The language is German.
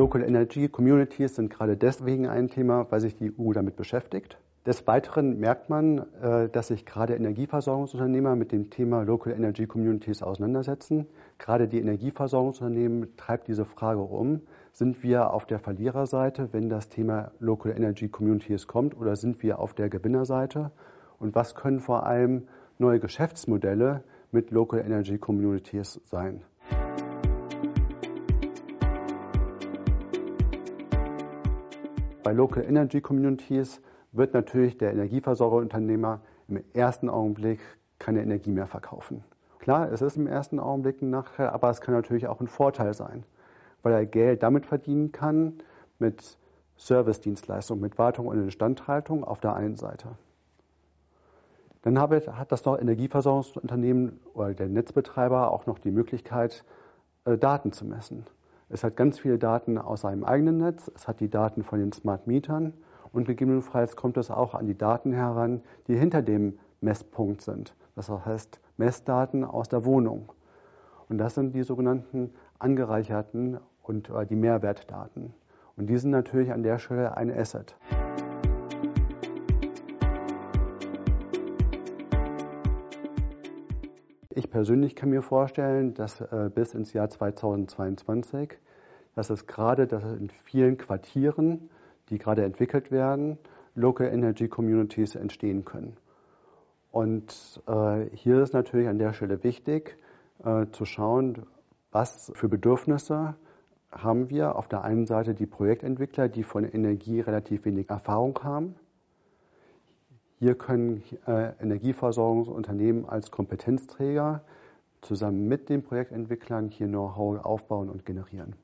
Local Energy Communities sind gerade deswegen ein Thema, weil sich die EU damit beschäftigt. Des Weiteren merkt man, äh, dass sich gerade Energieversorgungsunternehmer mit dem Thema Local Energy Communities auseinandersetzen. Gerade die Energieversorgungsunternehmen treibt diese Frage um. Sind wir auf der Verliererseite, wenn das Thema Local Energy Communities kommt, oder sind wir auf der Gewinnerseite? Und was können vor allem neue Geschäftsmodelle mit Local Energy Communities sein? Bei Local Energy Communities wird natürlich der Energieversorgerunternehmer im ersten Augenblick keine Energie mehr verkaufen. Klar, es ist im ersten Augenblick ein Nachteil, aber es kann natürlich auch ein Vorteil sein, weil er Geld damit verdienen kann, mit Servicedienstleistungen, mit Wartung und Instandhaltung auf der einen Seite. Dann hat das noch Energieversorgungsunternehmen oder der Netzbetreiber auch noch die Möglichkeit, äh, Daten zu messen. Es hat ganz viele Daten aus seinem eigenen Netz, es hat die Daten von den Smart Mietern und gegebenenfalls kommt es auch an die Daten heran, die hinter dem Messpunkt sind. Das heißt Messdaten aus der Wohnung. Und das sind die sogenannten angereicherten und äh, die Mehrwertdaten. Und die sind natürlich an der Stelle ein Asset. Ich persönlich kann mir vorstellen, dass äh, bis ins Jahr 2022, dass es gerade dass in vielen Quartieren die gerade entwickelt werden, Local Energy Communities entstehen können. Und äh, hier ist natürlich an der Stelle wichtig äh, zu schauen, was für Bedürfnisse haben wir. Auf der einen Seite die Projektentwickler, die von Energie relativ wenig Erfahrung haben. Hier können äh, Energieversorgungsunternehmen als Kompetenzträger zusammen mit den Projektentwicklern hier Know-how aufbauen und generieren.